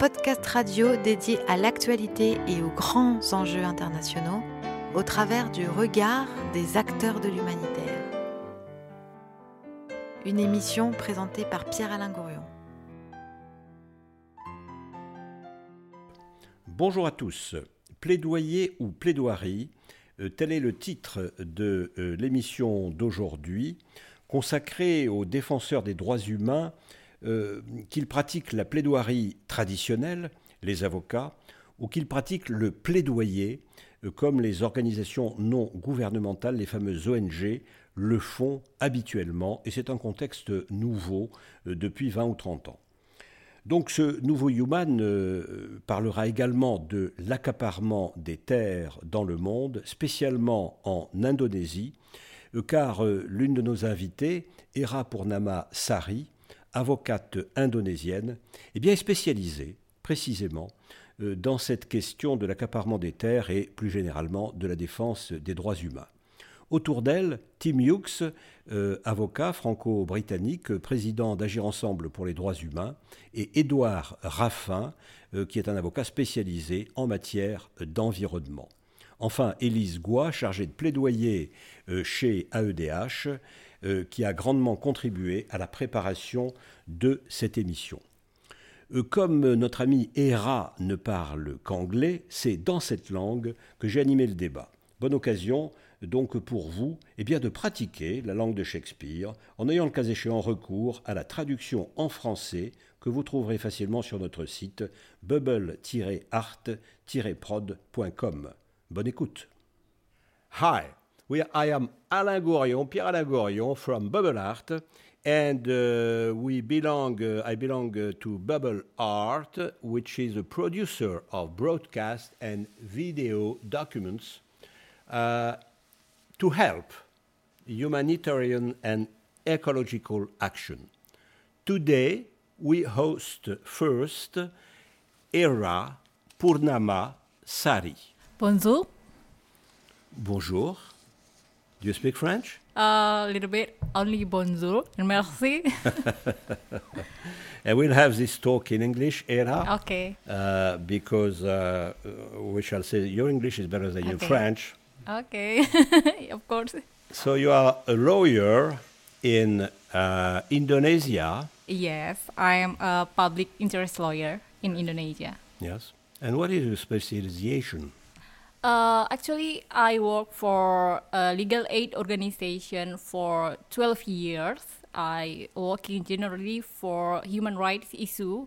Podcast radio dédié à l'actualité et aux grands enjeux internationaux au travers du regard des acteurs de l'humanitaire. Une émission présentée par Pierre-Alain Gourion. Bonjour à tous. Plaidoyer ou plaidoirie, euh, tel est le titre de euh, l'émission d'aujourd'hui, consacrée aux défenseurs des droits humains euh, qu'ils pratiquent la plaidoirie traditionnelle, les avocats, ou qu'ils pratiquent le plaidoyer, comme les organisations non gouvernementales, les fameuses ONG, le font habituellement, et c'est un contexte nouveau depuis 20 ou 30 ans. Donc ce nouveau Human parlera également de l'accaparement des terres dans le monde, spécialement en Indonésie, car l'une de nos invitées, Era Purnama Sari, avocate indonésienne, eh bien, est spécialisée précisément euh, dans cette question de l'accaparement des terres et plus généralement de la défense des droits humains. Autour d'elle, Tim Hughes, euh, avocat franco-britannique, président d'Agir Ensemble pour les droits humains, et Édouard Raffin, euh, qui est un avocat spécialisé en matière d'environnement. Enfin, Élise Goua, chargée de plaidoyer chez AEDH, euh, qui a grandement contribué à la préparation de cette émission. Euh, comme notre ami Hera ne parle qu'anglais, c'est dans cette langue que j'ai animé le débat. Bonne occasion donc pour vous eh bien, de pratiquer la langue de Shakespeare en ayant le cas échéant recours à la traduction en français que vous trouverez facilement sur notre site bubble-art-prod.com. Bonne écoute. Hi, we, I am Alain Gourion, Pierre Alain Gourion from Bubble Art, and uh, we belong. Uh, I belong uh, to Bubble Art, which is a producer of broadcast and video documents uh, to help humanitarian and ecological action. Today, we host first Era Purnama Sari. Bonjour. Bonjour. Do you speak French? A little bit, only bonjour and merci. and we'll have this talk in English, Era. okay. Uh, because uh, we shall say your English is better than your French. Okay. of course. So you are a lawyer in uh, Indonesia. Yes, I am a public interest lawyer in Indonesia. Yes. And what is your specialization? Uh, actually, I work for a legal aid organization for 12 years. I working generally for human rights issue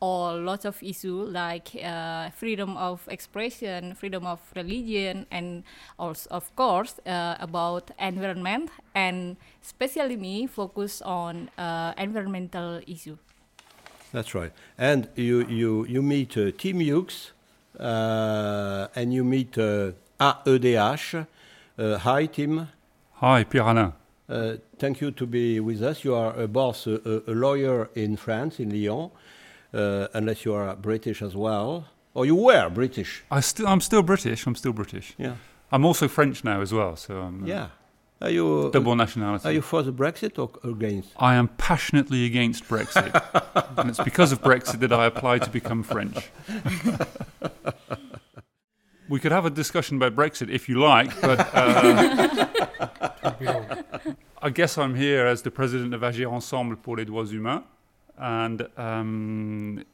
or lots of issue like uh, freedom of expression, freedom of religion, and also, of course, uh, about environment. And especially me focus on uh, environmental issue. That's right. And you, you, you meet uh, Tim Hughes and you meet uh, AEDH. Uh, hi, Tim. Hi, Pierre Alain. Uh, thank you to be with us. You are a boss, a, a- lawyer in France, in Lyon, uh, unless you are British as well. Or you were British. I still, I'm still British. I'm still British. Yeah. I'm also French now as well, so I'm uh, Yeah. Are you, double nationality. are you for the Brexit or against? I am passionately against Brexit, and it's because of Brexit that I applied to become French. we could have a discussion about Brexit if you like, but uh, I guess I'm here as the president of Agir Ensemble pour les droits humains, and um,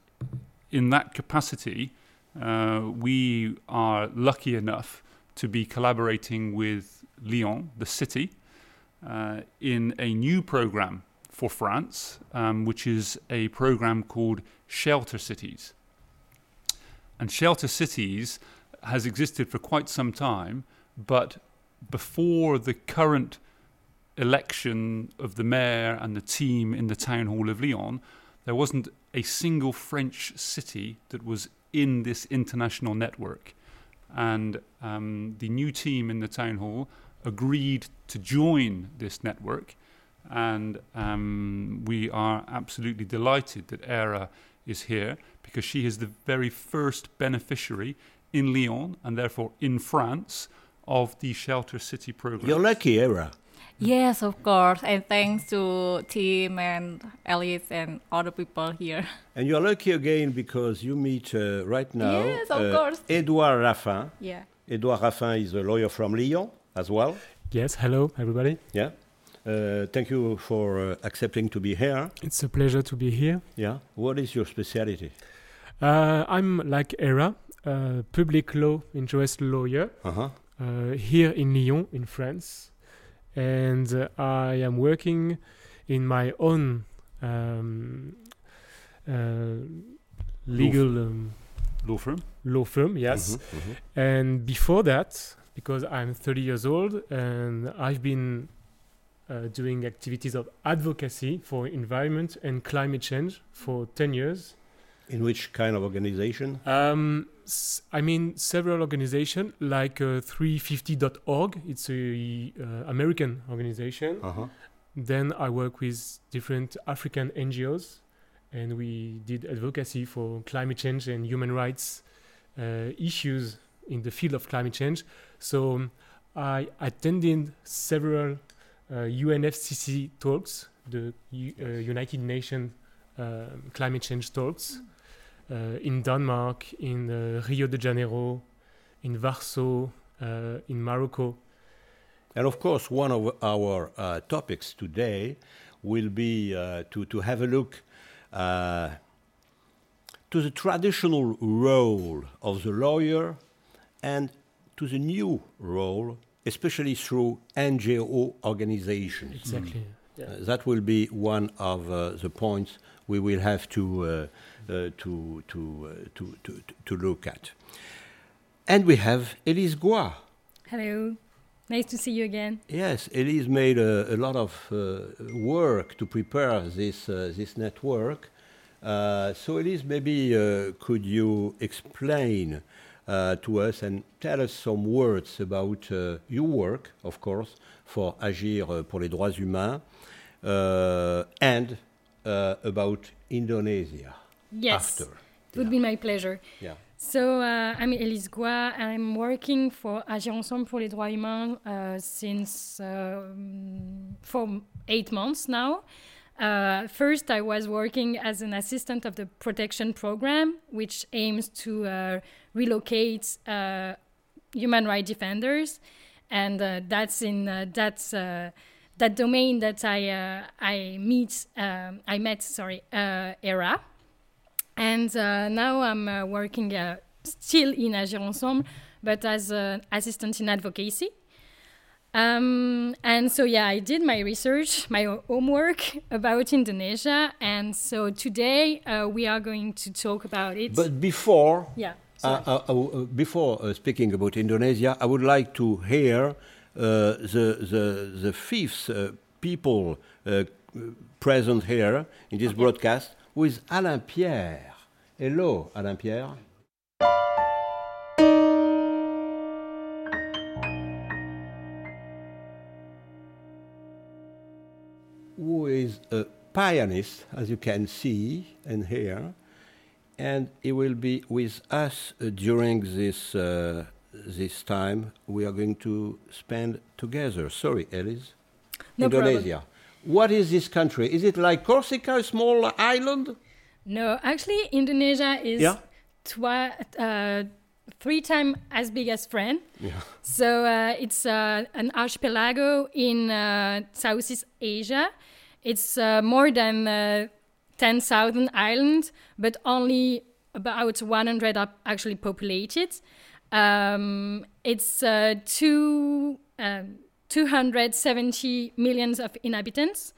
in that capacity, uh, we are lucky enough to be collaborating with Lyon, the city, uh, in a new program for France, um, which is a program called Shelter Cities. And Shelter Cities has existed for quite some time, but before the current election of the mayor and the team in the town hall of Lyon, there wasn't a single French city that was in this international network. And um, the new team in the town hall agreed to join this network. And um, we are absolutely delighted that ERA is here because she is the very first beneficiary in Lyon and therefore in France of the Shelter City program. You're lucky, Era. Yes, of course. And thanks to Tim and Alice and other people here. And you're lucky again because you meet uh, right now Yes, of uh, course. Edouard Raffin. Yeah. Edouard Raffin is a lawyer from Lyon as well. Yes, hello everybody. Yeah. Uh, thank you for uh, accepting to be here. It's a pleasure to be here. Yeah. What is your specialty? Uh, I'm like Era, a public law interest lawyer Uh-huh. uh, here in Lyon, in France, and uh, I am working in my own um, uh, legal um, Law firm. law firm. Yes, Mhm, mhm. and before that, because I'm 30 years old and I've been uh, doing activities of advocacy for environment and climate change for 10 years. In which kind of organization? Um, s- I mean, several organizations like uh, 350.org. It's a uh, American organization. Uh-huh. Then I work with different African NGOs, and we did advocacy for climate change and human rights uh, issues in the field of climate change. So um, I attended several uh, UNFCCC talks, the U- uh, United Nations um climate change talks, uh, in Denmark, in uh, Rio de Janeiro, in Warsaw, uh, in Morocco. And of course, one of our uh, topics today will be uh, to, to have a look uh, to the traditional role of the lawyer and to the new role, especially through NGO organizations. Exactly. Yeah. Uh, that will be one of uh, the points we will have to, uh, uh, to, to, uh, to, to, to look at. And we have Elise Goy. Hello. Nice to see you again. Yes, Elise made a, a lot of uh, work to prepare this, uh, this network. Uh, so, Elise, maybe uh, could you explain uh, to us and tell us some words about uh, your work, of course, for Agir uh, pour les droits humains, uh, and uh, about Indonesia Yes. after. It would be my pleasure. Yeah. So, uh, I'm Elise Goy. I'm working for Agir Ensemble pour les droits humains uh, since uh, mm, for eight months now. Uh, first, I was working as an assistant of the protection program, which aims to uh, relocate uh, human rights defenders, and uh, that's in uh, that's uh, that domain that I I meet um, I met sorry ERA, and now I'm working still in Agir Ensemble, but as an assistant in advocacy. Um, and so, yeah, I did my research, my homework about Indonesia. And so today uh, we are going to talk about it. But before, yeah. Uh, uh, uh, before uh, speaking about Indonesia, I would like to hear uh, the, the, the fifth uh, people uh, present here in this broadcast with Alain Pierre. Hello, Alain Pierre. Is a pianist, as you can see and hear, and he will be with us uh, during this uh, this time we are going to spend together. Sorry, Elise. No problem. Indonesia. What is this country? Is it like Corsica, a small island? No, actually, Indonesia is Yeah. twi- uh, three times as big as France. Yeah. So uh, it's uh, an archipelago in uh, Southeast Asia. It's uh, more than uh, 10,000 islands, but only about 100 are actually populated. Um, it's uh, two, um 270 millions of inhabitants.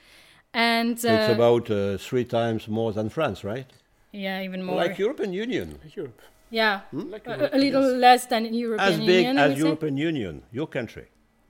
And So it's uh, about uh, three times more than France, right? yeah, even more. Like European Union. Europe. yeah, Like a, Europe, a little yes. less than European As big Union. I as would say. European Union, your country.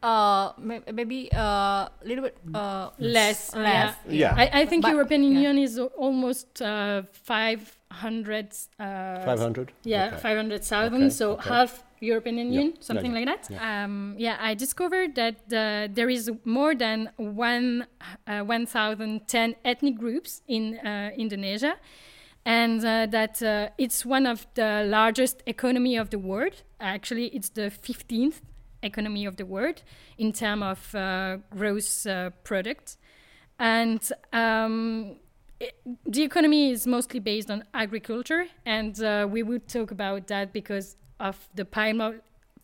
Uh, maybe a little bit uh, Less, less. Yeah. I, I think But- European yeah. Union is almost uh, 500. Uh, 500? Yeah, Okay. 500,000. Okay, So okay. half European Union, something yeah, like that. Um, yeah, I discovered that uh, there is more than one, uh, 1,010 ethnic groups in uh, Indonesia. And uh, that uh, it's one of the largest economy of the world. Actually, it's the 15th economy of the world in terms of uh, gross uh, product. And um, it, the economy is mostly based on agriculture, and uh, we would talk about that because of the palm oil,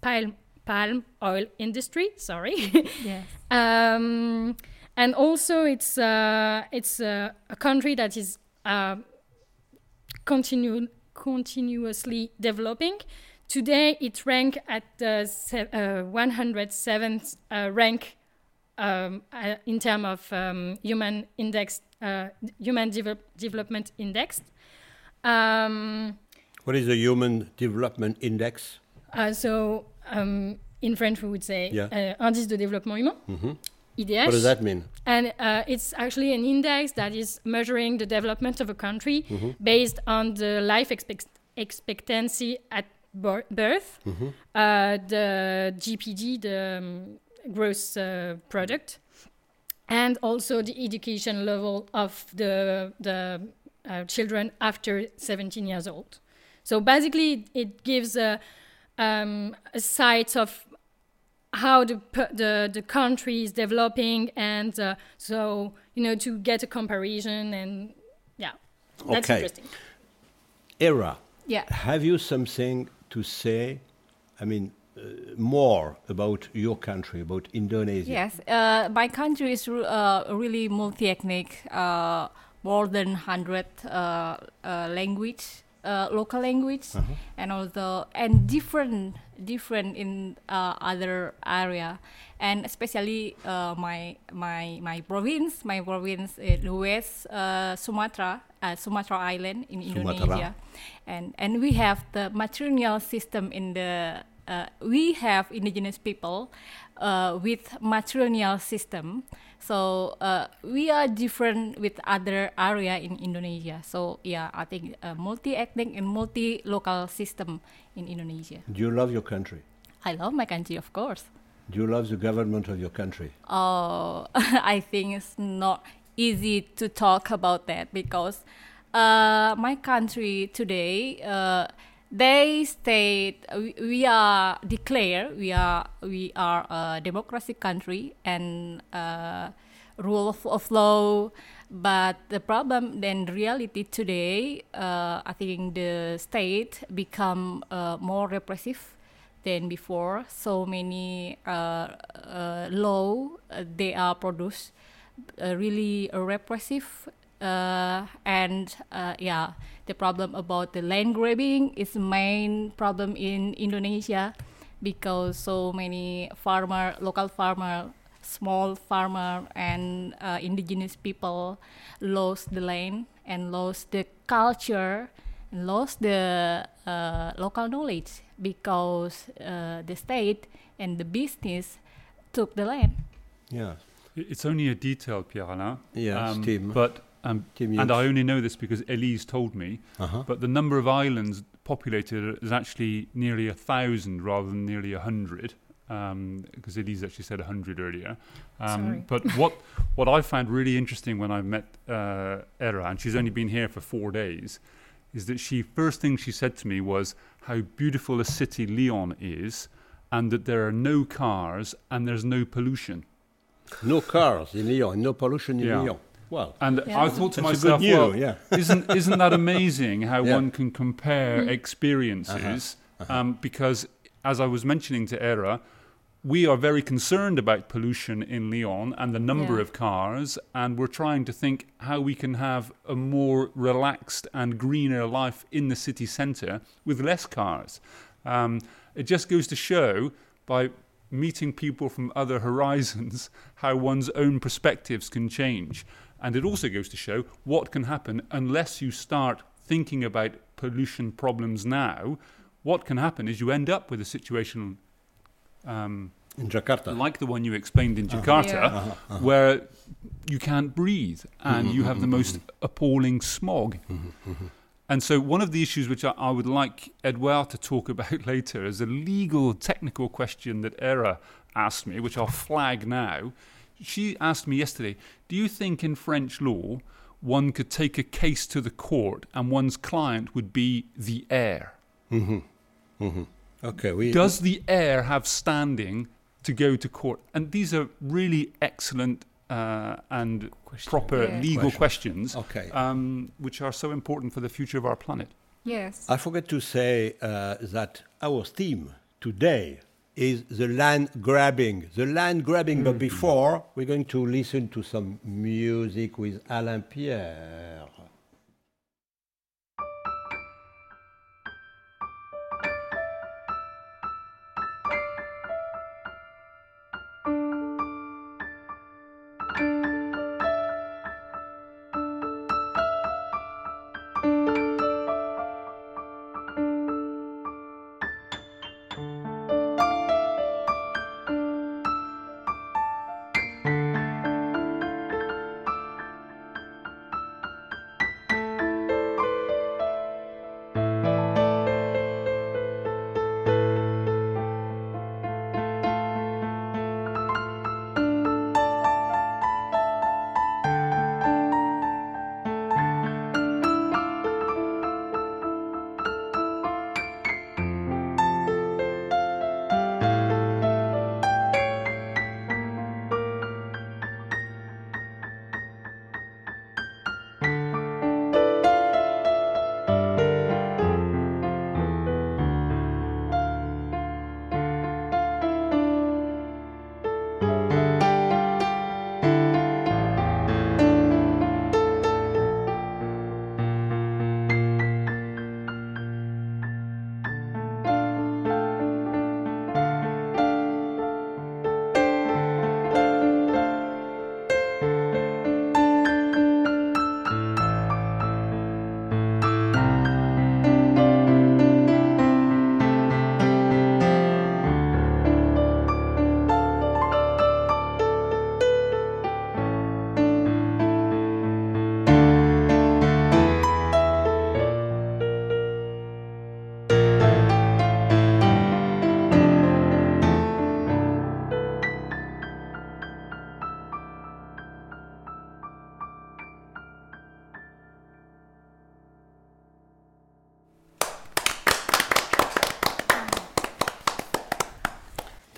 palm, palm oil industry. Sorry. Yes. um, and also, it's uh, it's uh, a country that is uh, continu- continuously developing. Today, it ranks at the uh, 107th uh, rank um, uh, in terms of um, human index, uh, human devel- development index. Um, What is the Human Development Index? uh, so, um, in French, we would say Yeah. uh, indice de développement humain, Mhm. IDH. What does that mean? And uh, it's actually an index that is measuring the development of a country Mhm. based on the life expect- expectancy at birth, Mhm. uh, the GPD, the um, gross uh, product, and also the education level of the the uh, children after 17 years old. So basically, it gives a, um, a sight of how the the the country is developing, and uh, so you know to get a comparison, and yeah, that's Okay. interesting. Era, Yeah. have you something to say? I mean, uh, more about your country, about Indonesia? Yes, uh, my country is uh, really multi-ethnic, uh, more than hundred uh, uh, language, uh, local language, Uh-huh. and also and different different in uh, other area, and especially uh, my my my province, my province in West uh, Sumatra, uh, Sumatra Island in Sumatra. Indonesia, and and we have the matrilineal system in the uh, we have indigenous people uh, with matrilineal system. So uh, we are different with other area in Indonesia. So yeah, I think a multi-ethnic and multi-local system in Indonesia. Do you love your country? I love my country, of course. Do you love the government of your country? Oh, I think it's not easy to talk about that because uh, my country today, uh, they state we, are declare we are we are a democratic country and uh, rule of, of law. But the problem, then reality today, uh, I think the state become uh, more repressive than before. So many uh, uh, law uh, they are produced really repressive. Uh, and uh, yeah, the problem about the land grabbing is the main problem in Indonesia because so many farmer, local farmer, small farmer, and uh, indigenous people lost the land and lost the culture and lost the uh, local knowledge because uh, the state and the business took the land. Yeah. It's only a detail, Pierre Alain. Yes, um, But um, and I only know this because Elise told me. Uh-huh. But the number of islands populated is actually nearly a thousand rather than nearly a hundred. Because Elise actually said a hundred earlier. Um, Sorry. but what what I found really interesting when I met uh, Era, and she's only been here for four days, is that she first thing she said to me was how beautiful a city Lyon is, and that there are no cars and there's no pollution. No cars in Lyon, no pollution in Yeah. Lyon. Well, And Yeah. I thought to that's myself, news, well, yeah. isn't isn't that amazing how Yeah. one can compare experiences? Um, because as I was mentioning to Era, we are very concerned about pollution in Lyon and the number Yeah. of cars, and we're trying to think how we can have a more relaxed and greener life in the city centre with less cars. Um, it just goes to show by meeting people from other horizons how one's own perspectives can change. And it also goes to show what can happen unless you start thinking about pollution problems now. What can happen is you end up with a situation um, in Jakarta. like the one you explained in uh-huh. Jakarta, Yeah. Uh-huh. uh-huh, where you can't breathe and mm-hmm, you have the mm-hmm, most mm-hmm. appalling smog. And so, one of the issues which I, I would like Edouard to talk about later is a legal technical question that Era asked me, which I'll flag now. She asked me yesterday Do you think in French law one could take a case to the court and one's client would be the air? Okay, we, Does the air have standing to go to court? And these are really excellent uh, and Question. proper Yeah. legal Question. questions, Okay. um, which are so important for the future of our planet. Yes. I forgot to say uh, that our theme today is the land grabbing. The land grabbing, but mm-hmm. before, we're going to listen to some music with Alain Pierre.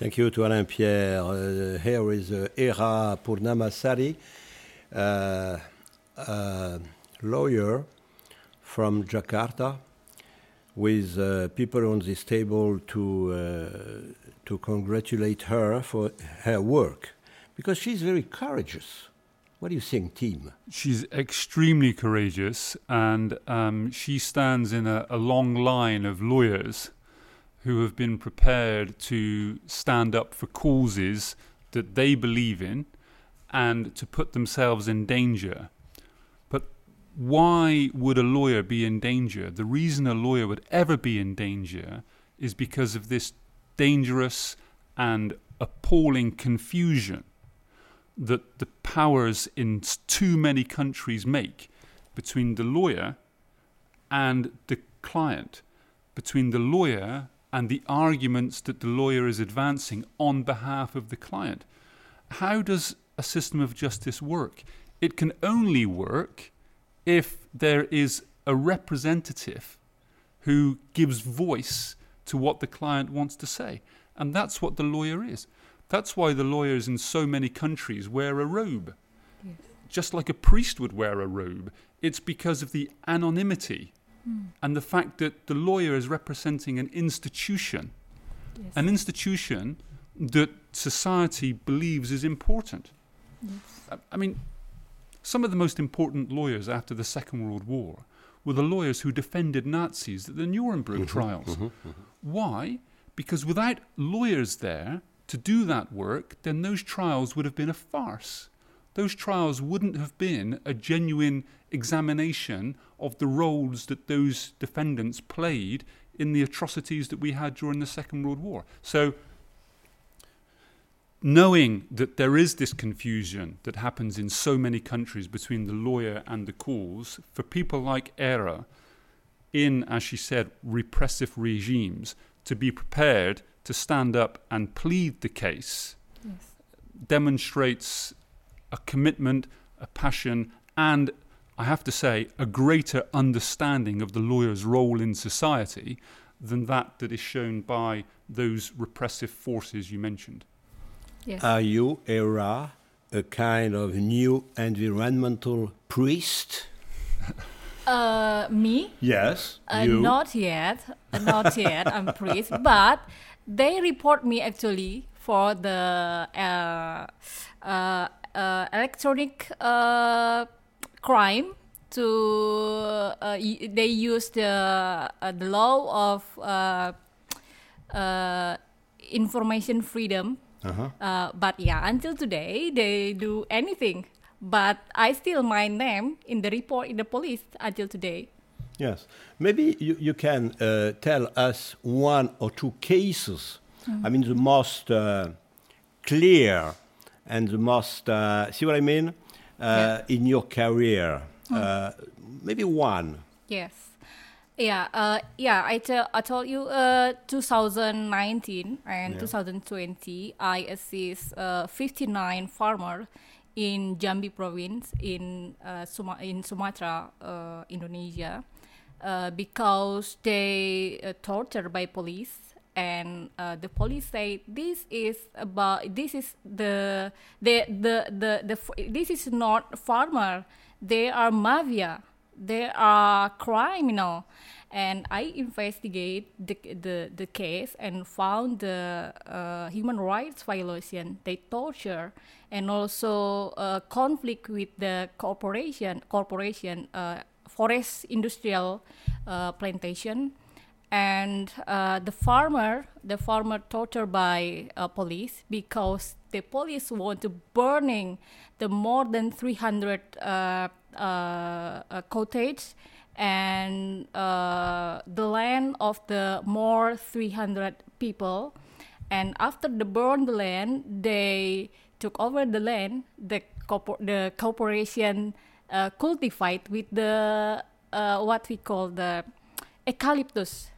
Thank you to Alain Pierre. Uh, here is uh, Era Purnama Sari, uh, a lawyer from Jakarta, with uh, people on this table to uh, to congratulate her for her work, because she's very courageous. What do you think, Tim? She's extremely courageous, and um, she stands in a, a long line of lawyers who have been prepared to stand up for causes that they believe in and to put themselves in danger. But why would a lawyer be in danger? The reason a lawyer would ever be in danger is because of this dangerous and appalling confusion that the powers in too many countries make between the lawyer and the client, between the lawyer and the arguments that the lawyer is advancing on behalf of the client. How does a system of justice work? It can only work if there is a representative who gives voice to what the client wants to say. And that's what the lawyer is. That's why the lawyers in so many countries wear a robe. Just like a priest would wear a robe. It's because of the anonymity and the fact that the lawyer is representing an institution, Yes. an institution that society believes is important. I, I mean, some of the most important lawyers after the Second World War were the lawyers who defended Nazis at the Nuremberg mm-hmm. trials. Mm-hmm. Mm-hmm. Why? Because without lawyers there to do that work, then those trials would have been a farce. Those trials wouldn't have been a genuine examination of the roles that those defendants played in the atrocities that we had during the Second World War. So, knowing that there is this confusion that happens in so many countries between the lawyer and the cause, for people like Era, in, as she said, repressive regimes, to be prepared to stand up and plead the case Yes. demonstrates a commitment, a passion, and I have to say, a greater understanding of the lawyer's role in society than that that is shown by those repressive forces you mentioned. Yes. Are you, Era, a kind of new environmental priest? Uh, me? Yes. Uh, you. not yet. Uh, not yet. I'm priest, but they report me actually for the uh, uh, uh, electronic uh, crime. To uh, y- they use the uh, the law of uh, uh, information freedom. Uh-huh. Uh, but yeah, until today they do anything. But I still my name in the report in the police until today. Yes. Maybe you, you can uh, tell us one or two cases. I mean, the most uh, clear and the most, uh, see what I mean? Uh, In your career. Uh, maybe one. Yes. Yeah, uh, yeah. I tell I told you, uh, 2019 and Yeah. 2020, I assist uh, 59 farmer in Jambi province in uh, Suma- in Sumatra, uh, Indonesia, uh, because they uh, tortured by police. And uh, the police say this is about this is the the the the, the f- this is not farmer. They are mafia. They are criminal. And i investigate the the, the case and found the uh, human rights violation. They torture and also uh, conflict with the corporation corporation uh, forest industrial uh, plantation and uh, the farmer the farmer tortured by uh, police because the police want to burning the more than 300 uh, uh, uh, cottage and uh, the land of the more 300 people. And after the burn the land they took over the land the corpor- the corporation uh, cultivate with the what we call the eucalyptus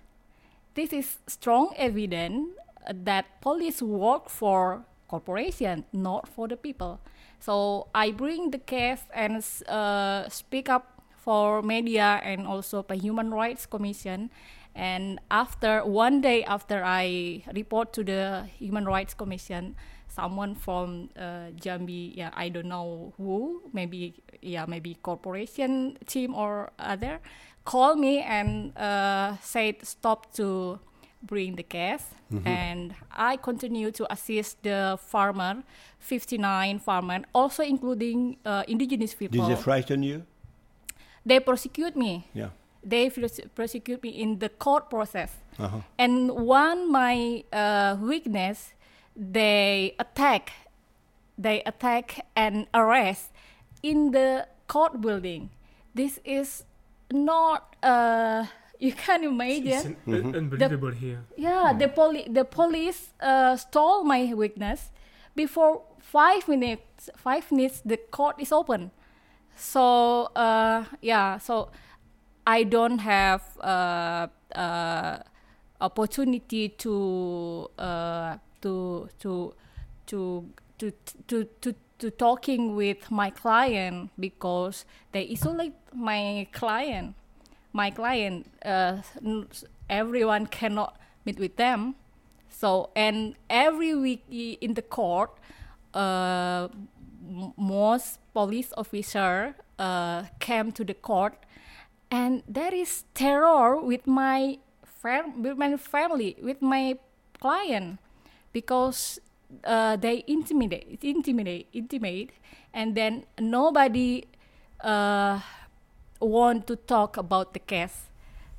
this is strong evidence that police work for corporation, not for the people. So I bring the case and uh, speak up for media and also by Human Rights Commission. And after one day after I report to the Human Rights Commission, someone from uh, Jambi, yeah, I don't know who, maybe yeah, maybe corporation team or other, called me and uh, said stop to bring the case and i continue to assist the farmer 59 farmer also including uh, indigenous people Did they frighten you? they prosecute me Yeah. they pros- prosecute me in the court process Uh-huh. and one my uh, weakness they attack they attack and arrest in the court building this is not uh you can It's imagine an- un- unbelievable here. yeah the poli- the police uh, stole my witness before five minutes five minutes the court is open. So uh, yeah so i don't have uh, uh, opportunity to uh, to to to to to to to talking with my client because they isolate my client. My client uh, everyone cannot meet with them. So and every week in the court uh, most police officer uh, came to the court and there is terror with my fam- with my family with my client because uh, they intimidate intimidate intimidate and then nobody uh, want to talk about the case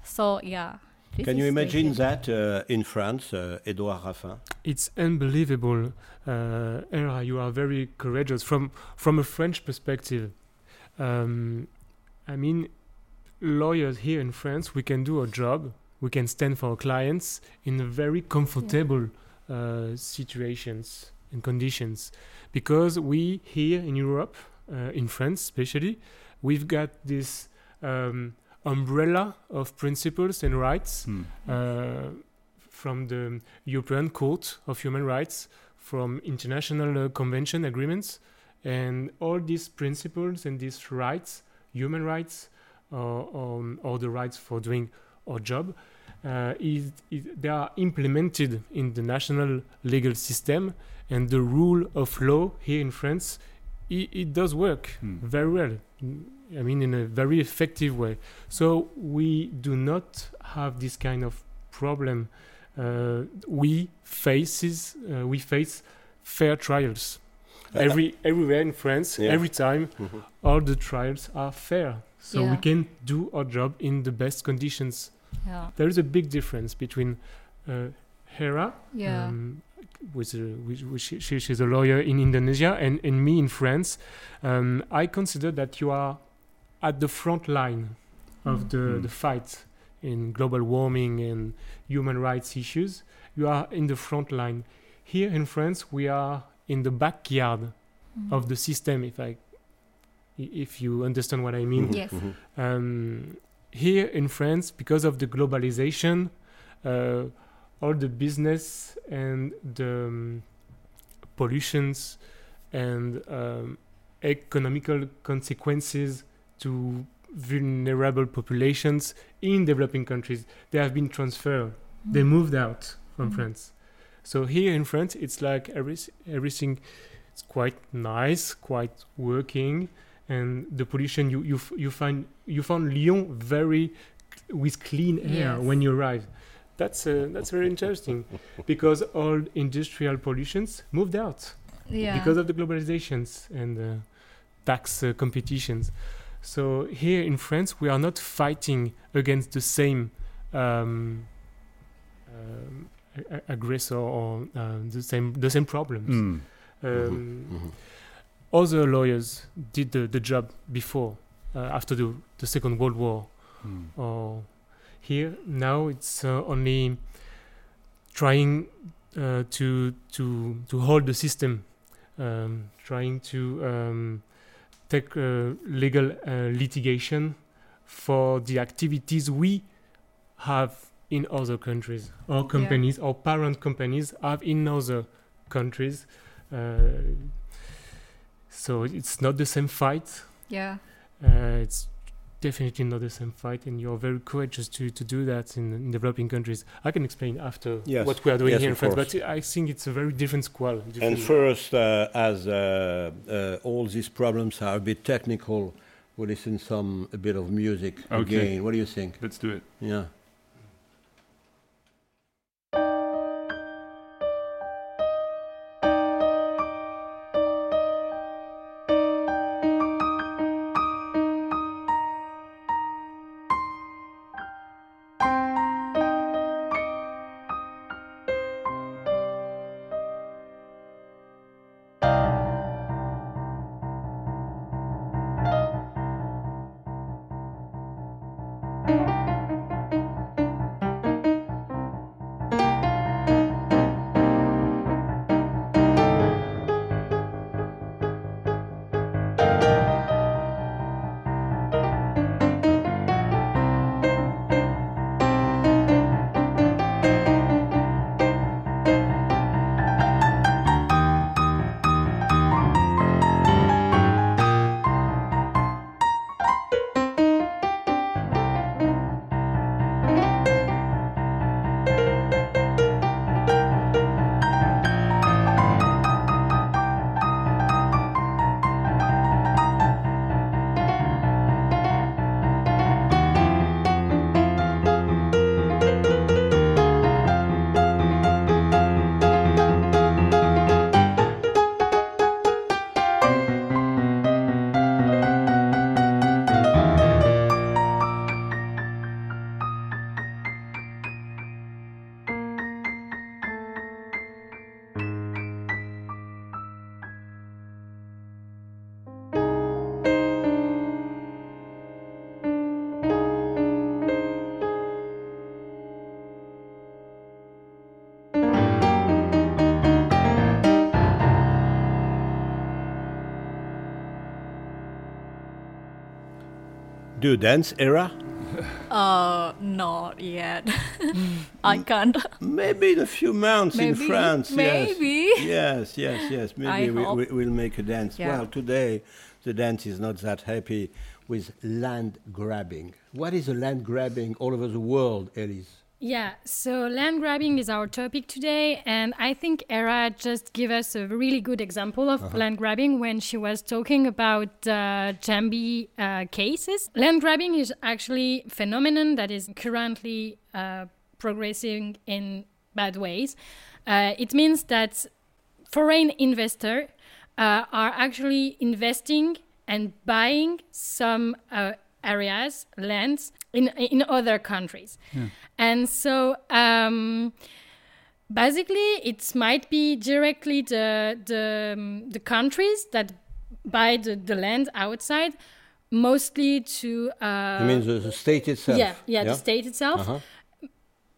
so yeah this Can you imagine that uh, in France, uh, Edouard Raffin? It's unbelievable. Uh, Era, you are very courageous from from a French perspective. Um, I mean, lawyers here in France, we can do our job. We can stand for our clients in a very comfortable uh, situations and conditions, because we here in Europe, uh, in France especially, we've got this um, umbrella of principles and rights uh, from the European Court of Human Rights, from international uh, convention agreements, and all these principles and these rights, human rights, or, um, or the rights for doing our job, uh, is, is they are implemented in the national legal system, and the rule of law here in France, it, it does work Hmm. very well. Mm, I mean, in a very effective way. So we do not have this kind of problem. Uh, we faces uh, we face fair trials. Uh, Every everywhere in France, Yeah. every time, Mhm. all the trials are fair. So we can do our job in the best conditions. Yeah. There is a big difference between uh, Era, Yeah. um, with a, which, which she, she- she's a lawyer in Indonesia, and, and me in France. Um, I consider that you are at the front line of Mm. the, Mm. the fight in global warming and human rights issues. You are in the front line. Here in France, we are in the backyard Mm. of the system. If I, i- if you understand what I mean. Yes. mhm. Um, here in France, because of the globalization, uh, all the business and the um, pollutions and um, economical consequences to vulnerable populations in developing countries, they have been transferred. They moved out from Mm. France. So here in France, it's like every, everything is quite nice, quite working, and the pollution you you f- you find you found Lyon very with clean air Yes. when you arrive. That's uh, that's very interesting because all industrial pollutions moved out Yeah. because of the globalizations and uh, tax uh, competitions. So here in France, we are not fighting against the same um, um, a- a- aggressor or um, the same the same problems. Mm. Um, Mhm. Other lawyers did the, the job before, uh, after the, the Second World War. Mm. Or here now it's uh, only trying uh, to to to hold the system, um, trying to um, take uh, legal uh, litigation for the activities we have in other countries. Our companies, our parent companies, have in other countries. Uh, so it's not the same fight. Yeah. Uh, it's definitely not the same fight, and you're very courageous to, to do that in, in developing countries. I can explain after Yes. what we are doing Yes, here in France, course. but I think it's a very different squall. And first, uh, as uh, uh, all these problems are a bit technical, we'll listen some a bit of music Okay. again. What do you think? Let's do it. Yeah. Do dance, Era? Uh, not yet. I can't. Maybe in a few months in Maybe. France. Maybe. Yes, yes, yes. yes. Maybe we, we, we'll make a dance. Yeah. Well, today the dance is not that happy with land grabbing. What is a land grabbing all over the world, Elise? Yeah, so land grabbing is our topic today, and I think Era just gave us a really good example of Uh-huh. land grabbing when she was talking about uh, Jambi uh, cases. Land grabbing is actually a phenomenon that is currently uh, progressing in bad ways. Uh, it means that foreign investors uh, are actually investing and buying some uh, areas, lands in in other countries, and so um, basically it might be directly the the um, the countries that buy the, the land outside, mostly to uh, You mean the, the state itself? yeah, yeah the state itself. Uh-huh.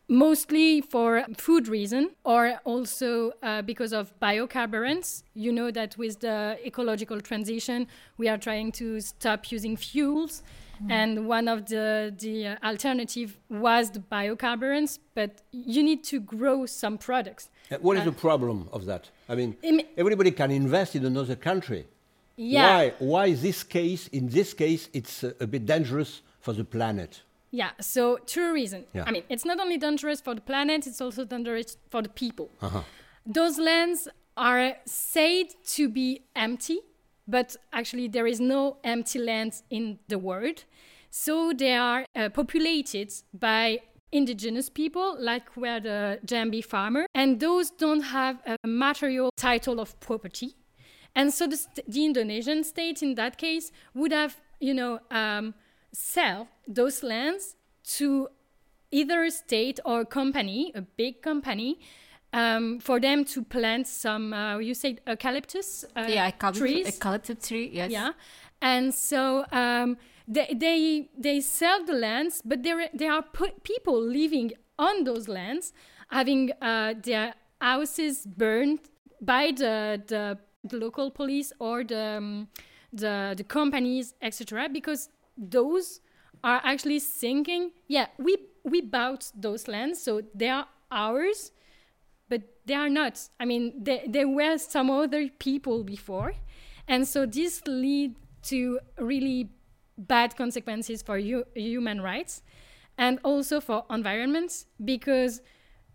mostly for food reason or also uh, because of biocarburants. You know that with the ecological transition we are trying to stop using fuels and one of the the uh, alternative was the biocarburants but you need to grow some products Uh, What is the problem of that? I mean, I mean- everybody can invest in another country. yeah Why? Why this case? In this case, it's uh, a bit dangerous for the planet. Yeah, so two reasons. Yeah. I mean, it's not only dangerous for the planet, it's also dangerous for the people. Uh-huh. Those lands are said to be empty, but actually, there is no empty land in the world. So they are uh, populated by indigenous people, like were the Jambi farmer, and those don't have a material title of property. And so the, st- the Indonesian state, in that case, would have, you know, um, sell those lands to either a state or a company, a big company, um, for them to plant some, uh, you said eucalyptus uh, yeah, eucalyptus, trees. eucalyptus tree. Yes. Yeah, and so um, they, they they sell the lands, but there there are people living on those lands, having uh, their houses burned by the the, the local police or the um, the the companies, etc. Because those are actually thinking, yeah, we we bought those lands, so they are ours but they are not. I mean, there, were some other people before. And so this lead to really bad consequences for hu- human rights and also for environments because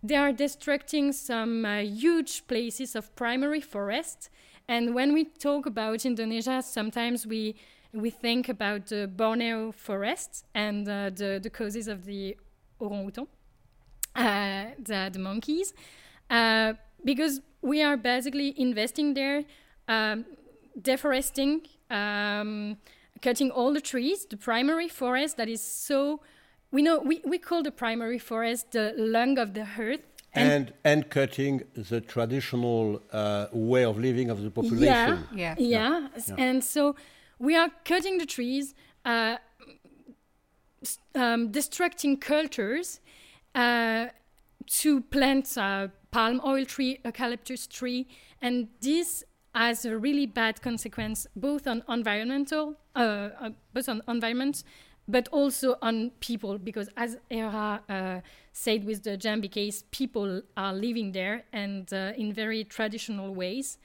they are destructing some uh, huge places of primary forest. And when we talk about Indonesia, sometimes we we think about the Borneo forest and uh, the, the causes of the orangutan, uh, the, the monkeys uh, because we are basically investing there, um, deforesting, um, cutting all the trees, the primary forest that is so. We know we, we call the primary forest the lung of the earth. And, and cutting the traditional uh, way of living of the population. Yeah. Yeah. s- And so we are cutting the trees, uh, um, destructing cultures uh, to plant uh, palm oil tree, eucalyptus tree, and this has a really bad consequence both on environmental, uh, uh, both on environment, but also on people because as Era uh, said with the Jambi case, people are living there and uh, in very traditional ways.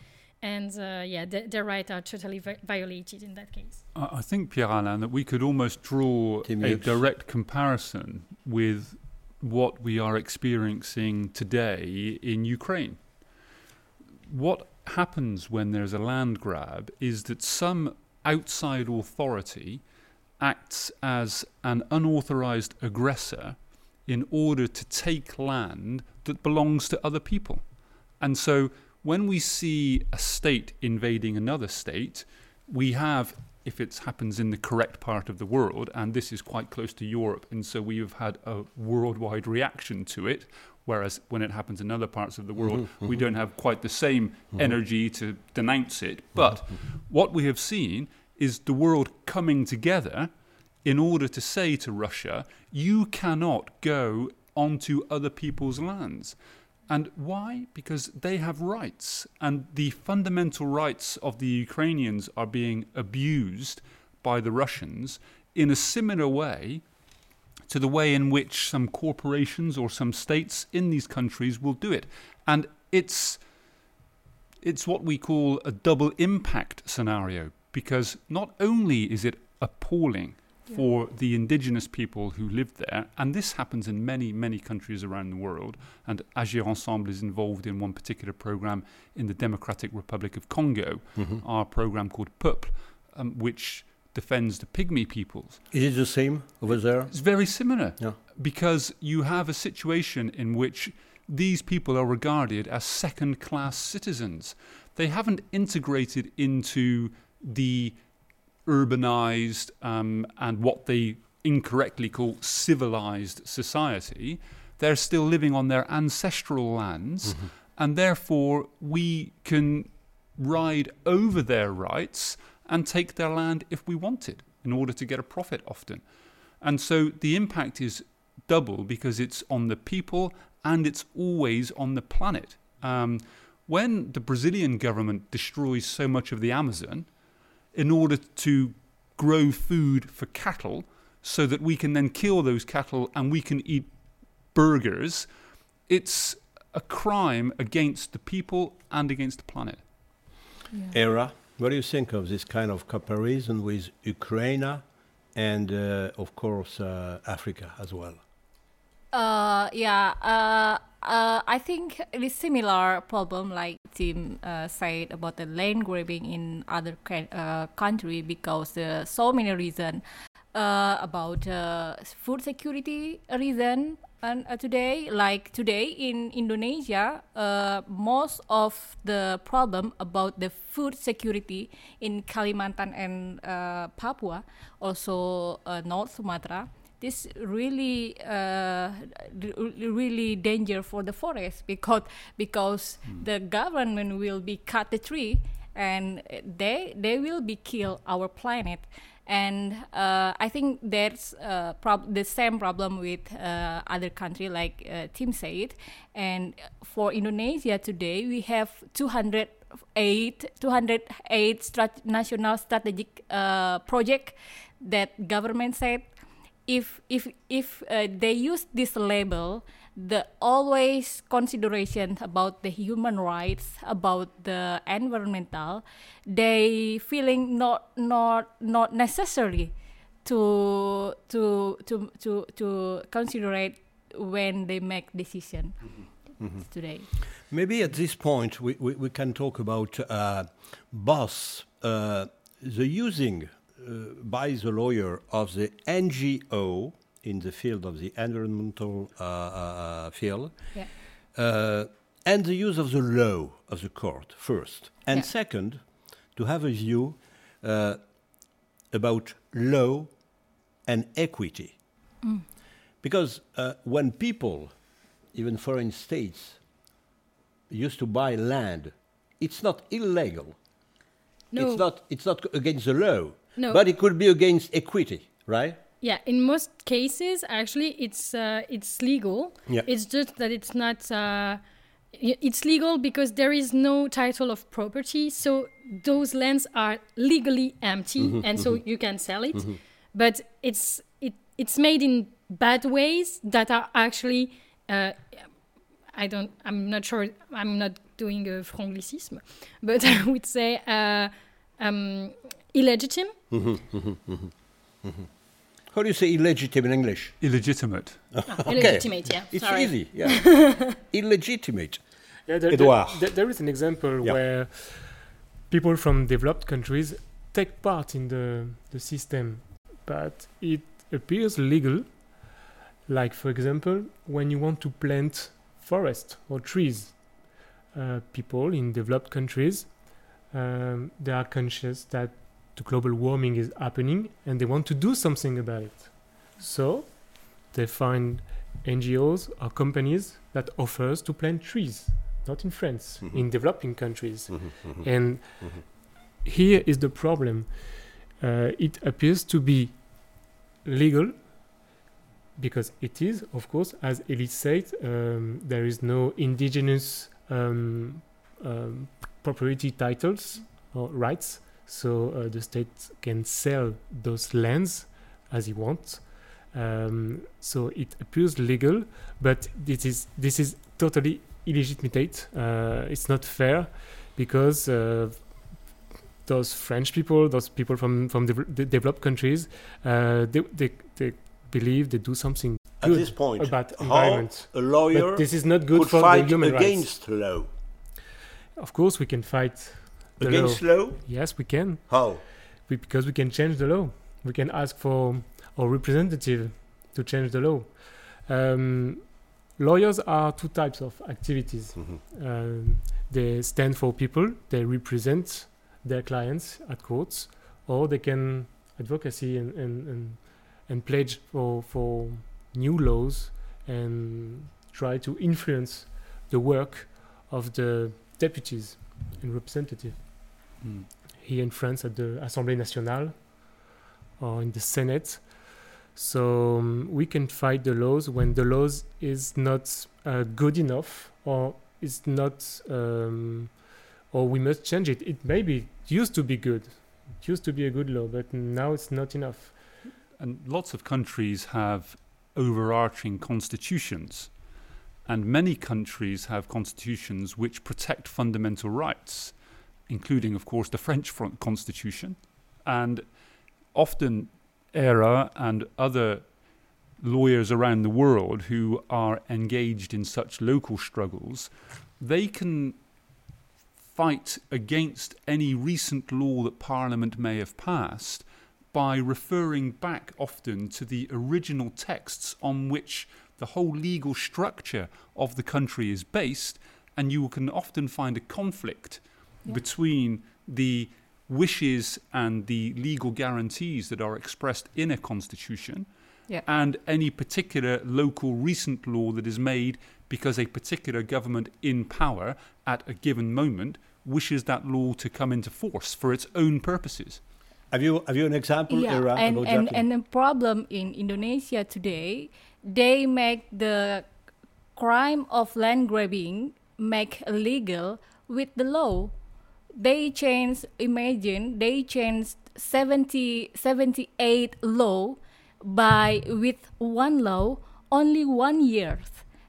And uh, yeah, th- their rights are totally vi- violated in that case. I I think, Pierre Alain, that we could almost draw Tim a Hughes. direct comparison with what we are experiencing today in Ukraine. What happens when there's a land grab is that some outside authority acts as an unauthorized aggressor in order to take land that belongs to other people. And so when we see a state invading another state, we have, if it happens in the correct part of the world, and this is quite close to Europe, and so we have had a worldwide reaction to it. Whereas when it happens in other parts of the world, mm-hmm, we mm-hmm. don't have quite the same mm-hmm. energy to denounce it. But what we have seen is the world coming together in order to say to Russia, you cannot go onto other people's lands. And why? Because they have rights, and the fundamental rights of the Ukrainians are being abused by the Russians in a similar way to the way in which some corporations or some states in these countries will do it. And it's it's what we call a double impact scenario because not only is it appalling for the indigenous people who lived there. And this happens in many, many countries around the world. And Agir Ensemble is involved in one particular program in the Democratic Republic of Congo, Mhm. our program called Peuple, um, which defends the pygmy peoples. Is it the same over there? It's very similar Yeah. because you have a situation in which these people are regarded as second class citizens. They haven't integrated into the urbanized um, and what they incorrectly call civilized society. They're still living on their ancestral lands, and therefore we can ride over their rights and take their land if we wanted in order to get a profit often. And so the impact is double because it's on the people and it's always on the planet. Um, when the Brazilian government destroys so much of the Amazon in order to grow food for cattle so that we can then kill those cattle and we can eat burgers, it's a crime against the people and against the planet. Era, what do you think of this kind of comparison with Ukraine and, uh, of course, uh, Africa as well? Uh, yeah. Uh, uh, I think it is similar problem like Tim uh, said about the land grabbing in other uh, country because uh, so many reason uh, about uh, food security reason and uh, today like today in Indonesia uh, most of the problem about the food security in Kalimantan and uh, Papua also uh, North Sumatra this really uh, really danger for the forest because because the government will be cut the tree and they they will be kill our planet. And uh, I think that's uh, prob- the same problem with uh, other country like uh, Tim said. And for Indonesia today we have 208 208 strat- national strategic uh, project that government said if if if uh, they use this label the always consideration about the human rights about the environmental they feeling not not not necessary to to to to to consider it when they make decision today. Maybe at this point we, we, we can talk about uh, boss, uh, the using by the lawyer of the NGO in the field of the environmental uh, uh, field, yeah uh, and the use of the law of the court first, and Yeah. second, to have a view uh, about law and equity. Because uh, when people, even foreign states, used to buy land, it's not illegal. No. It's not. It's not against the law. No. But it could be against equity, right? Yeah, in most cases, actually, it's uh, it's legal. Yeah. It's just that it's not. Uh, it's legal because there is no title of property, so those lands are legally empty, and so you can sell it. But it's it it's made in bad ways that are actually. Uh, I don't. I'm not sure. I'm not doing a franglicism, but I would say uh, um, illegitimate. Mm-hmm, mm-hmm, mm-hmm, How do you say illegitimate in English? Illegitimate. Ah, okay. Illegitimate, yeah. It's Sorry. easy. Yeah. illegitimate. Yeah, there, Edouard. there- there- there is an example Yeah. where people from developed countries take part in the, the system, but it appears legal. Like, for example, when you want to plant forest or trees, uh, people in developed countries um, they are conscious that the global warming is happening and they want to do something about it. So they find NGOs or companies that offers to plant trees, not in France, Mhm. in developing countries. Mm-hmm. And Mhm. here is the problem. Uh, it appears to be legal because it is, of course, as Elise said, um, there is no indigenous um, um, property titles or rights, so uh, the state can sell those lands as he wants. Um, so it appears legal, but this is this is totally illegitimate. Uh, it's not fair because uh, those French people, those people from from the, the developed countries, uh, they, they they believe they do something At good this point, about environment. a lawyer But this is not good for the human rights. against law. Of course, we can fight the Against law. law? Yes, we can. How? we, because we can change the law. We can ask for our representative to change the law. Um, lawyers are two types of activities. Mhm. Um, they stand for people, they represent their clients at courts, or they can advocacy and, and, and, and pledge for, for new laws and try to influence the work of the deputies and representatives Mm. here in France at the Assemblée Nationale or in the Senate. So um, we can fight the laws when the laws is not uh, good enough or is not, um, or we must change it. It maybe used to be good. It used to be a good law, but now it's not enough. And lots of countries have overarching constitutions. And many countries have constitutions which protect fundamental rights, including, of course, the French front constitution. And often, ERA and other lawyers around the world who are engaged in such local struggles, they can fight against any recent law that Parliament may have passed by referring back often to the original texts on which the whole legal structure of the country is based, and you can often find a conflict Yeah. between the wishes and the legal guarantees that are expressed in a constitution Yeah. and any particular local recent law that is made because a particular government in power at a given moment wishes that law to come into force for its own purposes. Have you have you an example, yeah, Era, and, and, and the problem in Indonesia today, they make the crime of land grabbing make illegal with the law. They change, imagine, they changed 70, 78 law by with one law only one year.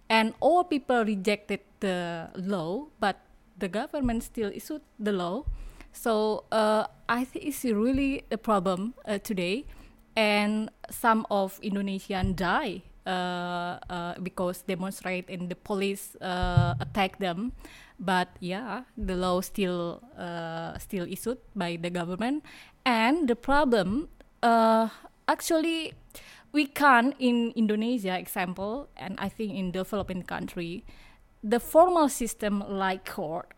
And all people rejected the law, but the government still issued the law. So uh, I think it's really a problem uh, today, and some of Indonesian die because demonstrate and the police uh, attack them. But yeah, the law still uh, still issued by the government, and the problem uh, actually we can in Indonesia example, and I think in developing country, the formal system like court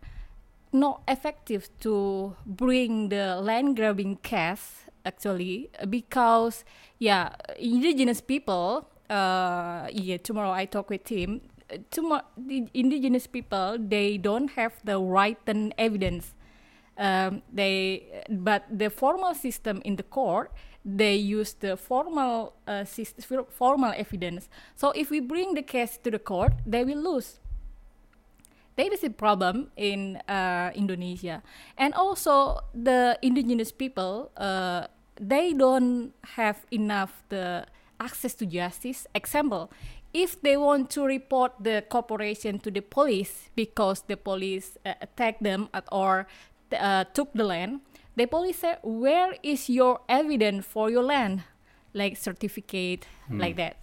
not effective to bring the land grabbing case actually because yeah indigenous people uh, yeah tomorrow i talk with him. Tomorrow the indigenous people they don't have the written evidence. Um, they but the formal system in the court they use the formal uh, syst- formal evidence. So if we bring the case to the court they will lose. There is a problem in uh, Indonesia, and also the indigenous people uh, they don't have enough the access to justice. Example, if they want to report the corporation to the police because the police uh, attacked them at, or uh, took the land, the police say, "Where is your evidence for your land, like certificate, like that?"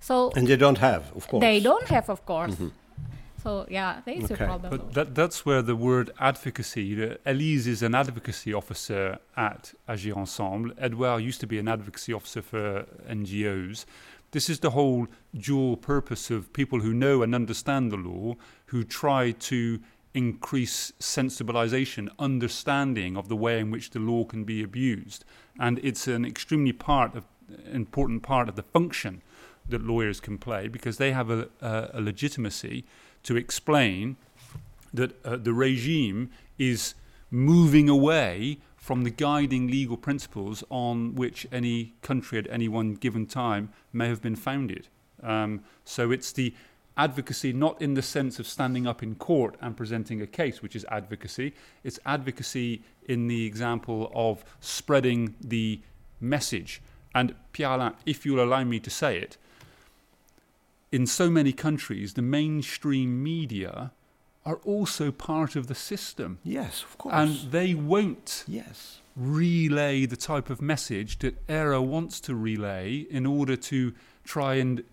So and they don't have, of course. they don't have, of course. So yeah, there is Okay. a problem. But that, that's where the word advocacy, the, Elise is an advocacy officer at Agir Ensemble. Edouard used to be an advocacy officer for NGOs. This is the whole dual purpose of people who know and understand the law, who try to increase sensibilization, understanding of the way in which the law can be abused. And it's an extremely part of, important part of the function that lawyers can play because they have a, a, a legitimacy to explain that uh, the regime is moving away from the guiding legal principles on which any country at any one given time may have been founded. Um, so it's the advocacy not in the sense of standing up in court and presenting a case, which is advocacy. It's advocacy in the example of spreading the message. And Pierre if you'll allow me to say it, in so many countries, the mainstream media are also part of the system. Yes, of course. And they won't yes. relay the type of message that ERA wants to relay in order to try and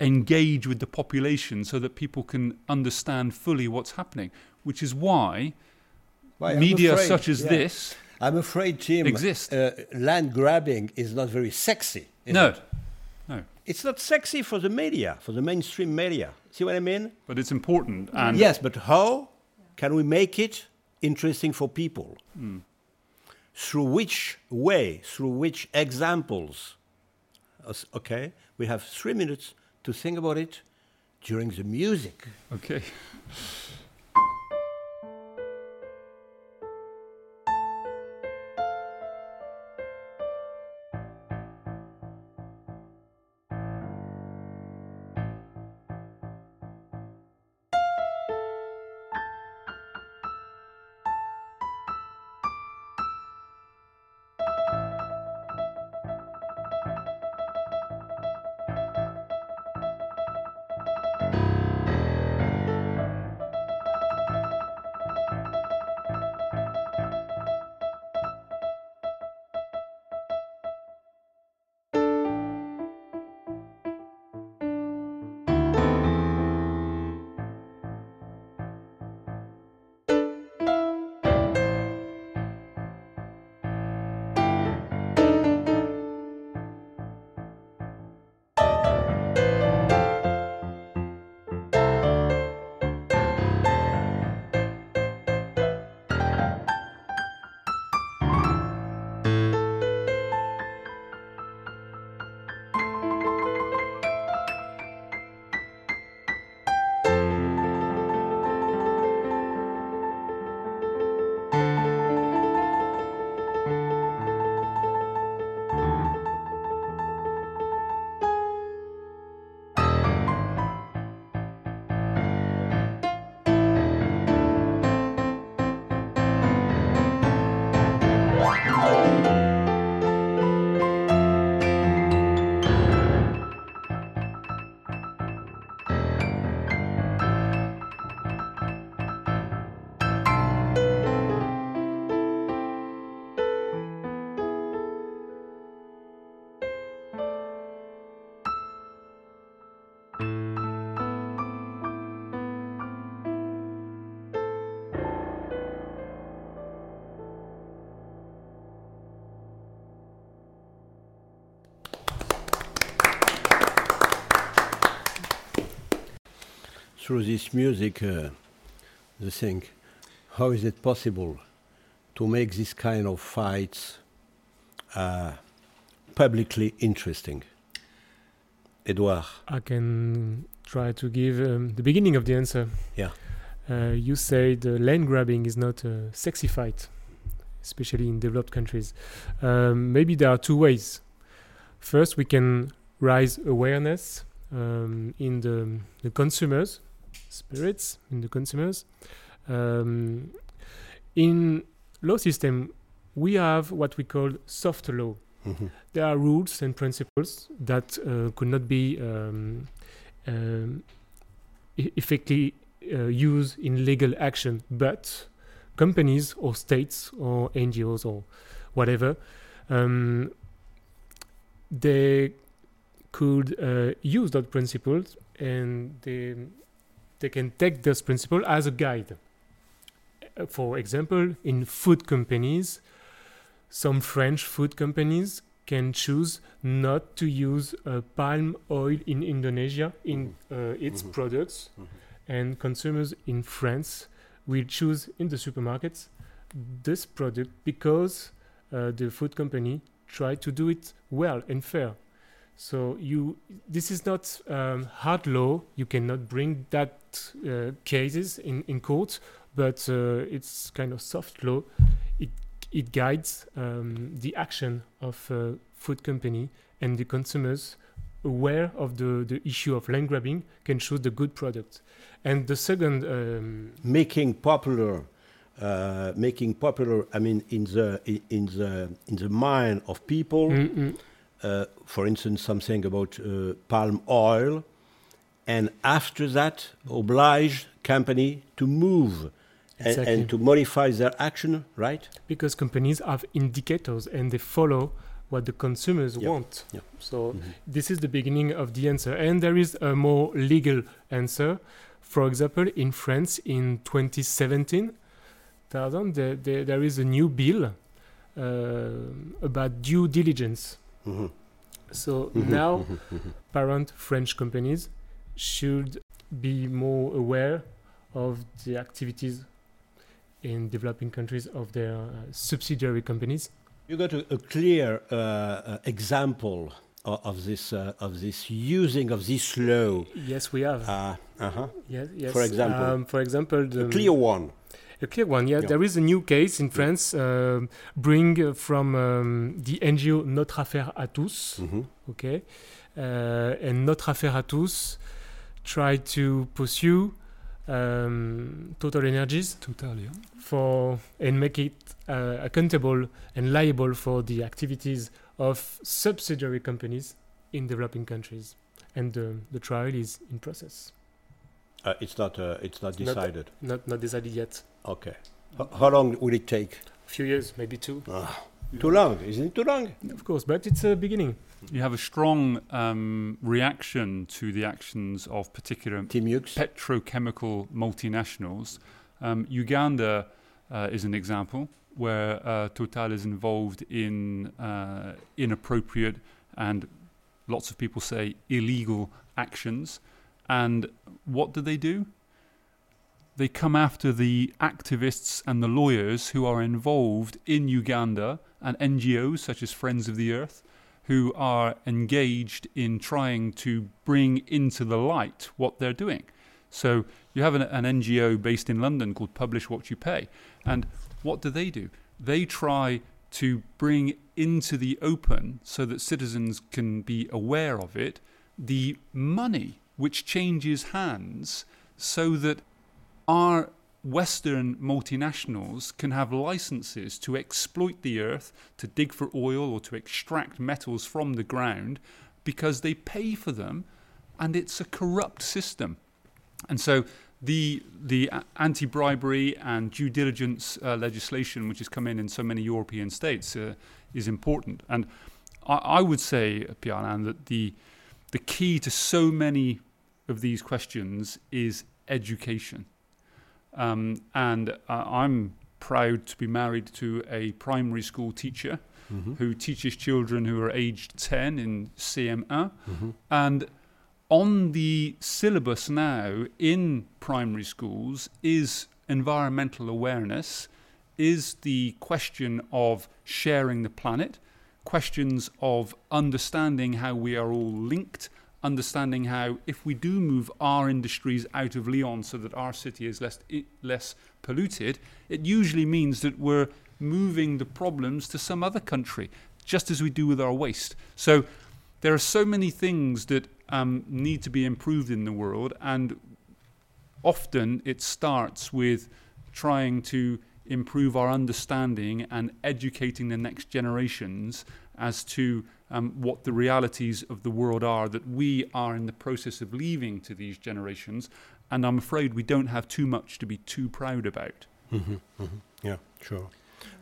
engage with the population so that people can understand fully what's happening, which is why I'm media afraid, such as yeah. this I'm afraid, Jim, exist. uh, land grabbing is not very sexy. no, it? No, It's not sexy for the media, for the mainstream media. See what I mean? but it's important. And yes, but how can we make it interesting for people? Hmm. Through which way? Through which examples? Okay, we have three minutes to think about it during the music. okay. Through this music, uh, the thing, how is it possible to make this kind of fights uh, publicly interesting? Edouard. I can try to give um, the beginning of the answer. Yeah. Uh, you say the land grabbing is not a sexy fight, especially in developed countries. Um, maybe there are two ways. First, we can raise awareness um, in the, the consumers, spirits in the consumers. Um, in law system, we have what we call soft law. Mhm. There are rules and principles that uh, could not be um, um, effectively uh, used in legal action, but companies or states or NGOs or whatever, um, they could uh, use those principles and they they can take this principle as a guide. For example, in food companies, some French food companies can choose not to use uh, palm oil in Indonesia in uh, its Mhm. products, Mhm. and consumers in France will choose in the supermarkets this product because uh, the food company tried to do it well and fair. So you, this is not um, hard law. You cannot bring that uh, cases in in court, but uh, it's kind of soft law. It it guides um, the action of uh, food company and the consumers aware of the, the issue of land grabbing can choose the good product. And the second, um, making popular uh, making popular i mean in the in the in the mind of people mm, mm, uh, for instance something about uh, palm oil and after that oblige company to move and, Exactly. and to modify their action, right? because companies have indicators and they follow what the consumers Yep. want. Yep. So Mhm. this is the beginning of the answer. And there is a more legal answer. For example, in France in 2017, pardon, there, there, there is a new bill uh, about due diligence. Mhm. So Mhm, now mhm, mhm. parent French companies should be more aware of the activities in developing countries of their uh, subsidiary companies. You got a, a clear uh, uh, example of, of this uh, of this using of this law. Yes, we have. Uh, uh-huh. yes, yes. for example? um, for example, the A clear one. a clear one. Yeah, Yeah. there is a new case in France, um bring from um, the NGO Notre Affaire à tous. Mhm. Okay, uh, and Notre Affaire à tous try to pursue um, Total Energies Total, yeah. for and make it uh, accountable and liable for the activities of subsidiary companies in developing countries. And uh, the trial is in process, Uh, it's not. Uh, it's not Not- decided. not not decided yet. Okay. H- how long will it take? A few years, maybe two. Ah, too long? Isn't it too long? Of course, but it's a beginning. You have a strong um, reaction to the actions of particular petrochemical multinationals. Um, Uganda uh, is an example where uh, Total is involved in uh, inappropriate and lots of people say illegal actions. And what do they do? They come after the activists and the lawyers who are involved in Uganda and NGOs such as Friends of the Earth who are engaged in trying to bring into the light what they're doing. So you have an, an NGO based in London called Publish What You Pay. And what do they do? They try to bring into the open so that citizens can be aware of it the money which changes hands so that our Western multinationals can have licenses to exploit the earth, to dig for oil or to extract metals from the ground because they pay for them and it's a corrupt system. And so the the anti-bribery and due diligence uh, legislation, which has come in in so many European states, uh, is important. And I, I would say, Pierre Alain, that the the key to so many of these questions is education. Um, and uh, I'm proud to be married to a primary school teacher Mhm. who teaches children who are aged 10 in CM1. Mhm. And on the syllabus now in primary schools is environmental awareness, is the question of sharing the planet, questions of understanding how we are all linked, understanding how if we do move our industries out of Lyon so that our city is less less polluted, it usually means that we're moving the problems to some other country, just as we do with our waste. So there are so many things that um, need to be improved in the world, and often it starts with trying to improve our understanding and educating the next generations as to um, what the realities of the world are that we are in the process of leaving to these generations. And I'm afraid we don't have too much to be too proud about. Mhm, mhm. Yeah, sure.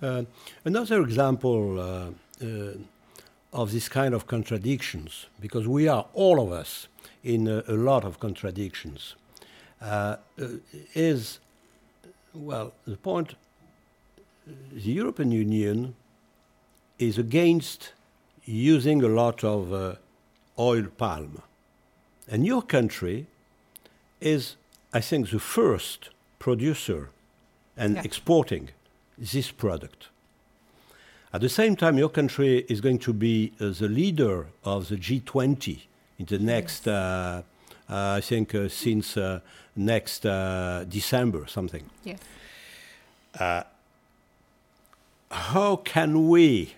Uh, another example uh, uh, of this kind of contradictions, because we are all of us in a, a lot of contradictions, uh, uh, is well the point. The European Union is against using a lot of uh, oil palm, and your country is, I think, the first producer and Yeah. exporting this product. At the same time, your country is going to be uh, the leader of the G20 in the next, uh, uh, I think, uh, since uh, next uh, December, something. Yes. How can we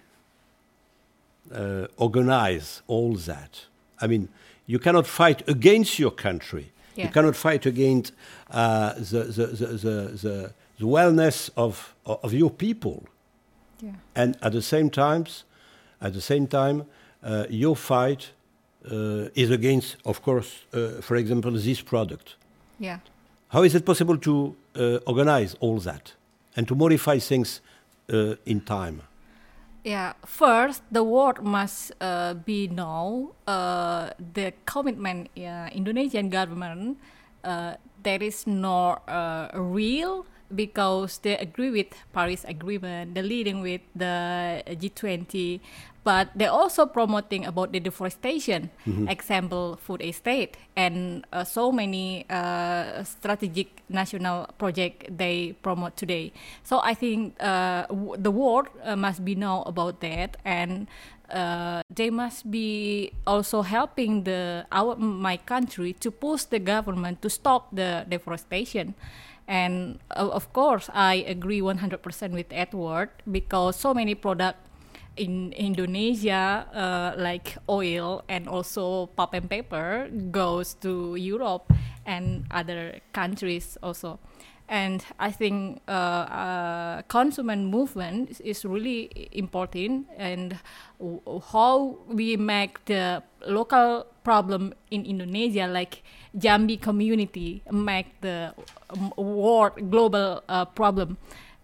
uh, organize all that? I mean, you cannot fight against your country. You cannot fight against uh, the, the, the, the, the, wellness of, of your people. Yeah. and at the same times, at the same time, uh, your fight uh, is against, of course, uh, for example, this product. Yeah. How is it possible to uh, organize all that and to modify things uh, in time? Yeah, first the world must uh, be know uh, the commitment uh, Indonesian government uh, that is not uh, real because they agree with Paris Agreement, they're leading with the G20, but they're also promoting about the deforestation, example food estate, and uh, so many uh, strategic national project they promote today. So I think uh, w- the world uh, must be know about that and. Uh, they must be also helping the our my country to push the government to stop the deforestation and uh, of course i agree 100% with edward because so many product in indonesia uh, like oil and also pulp and paper goes to europe and other countries also and I think uh, uh, consumer movement is, really important, and how we make the local problem in Indonesia, like Jambi community, make the world global uh, problem.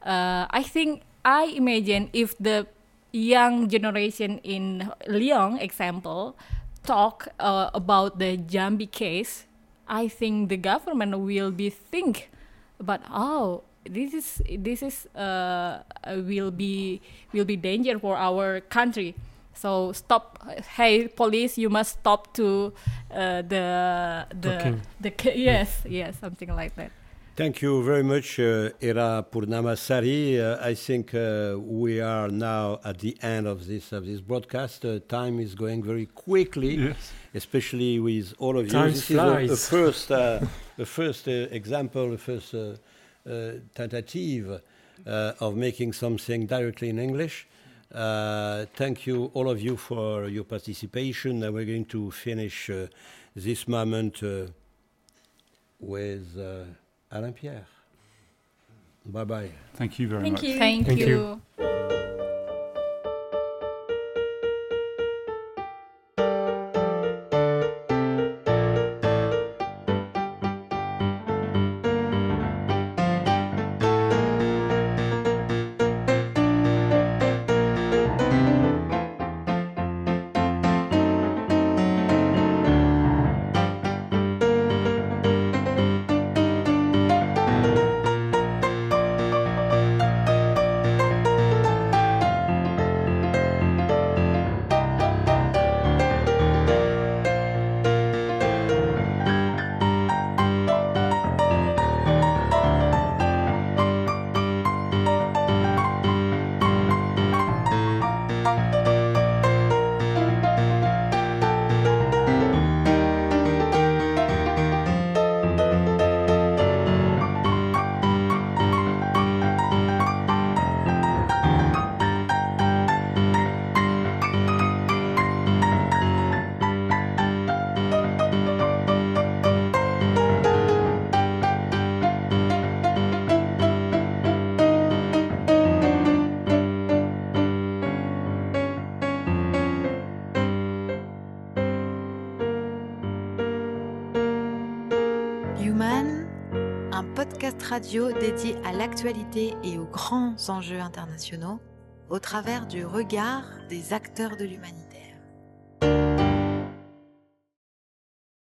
Uh, I think I imagine if the young generation in Lyon, example, talk uh, about the Jambi case, I think the government will be think but oh this is this is uh, will be will be danger for our country. So stop. Hey police you must stop to uh, the the Talking. the yes yes something like that Thank you very much, uh, Era Purnama Sari. Uh, I think uh, we are now at the end of this of this broadcast. Uh, time is going very quickly, Yes. especially with all of you. Time this is a, a first, uh, a first uh, example, a first uh, uh, tentative uh, of making something directly in English. Uh, thank you, all of you, for your participation. Now we're going to finish uh, this moment uh, with uh, Alain Pierre. Bye bye. Thank you very Thank much. you. thank, Thank you. you. Enjeux internationaux au travers du regard des acteurs de l'humanité.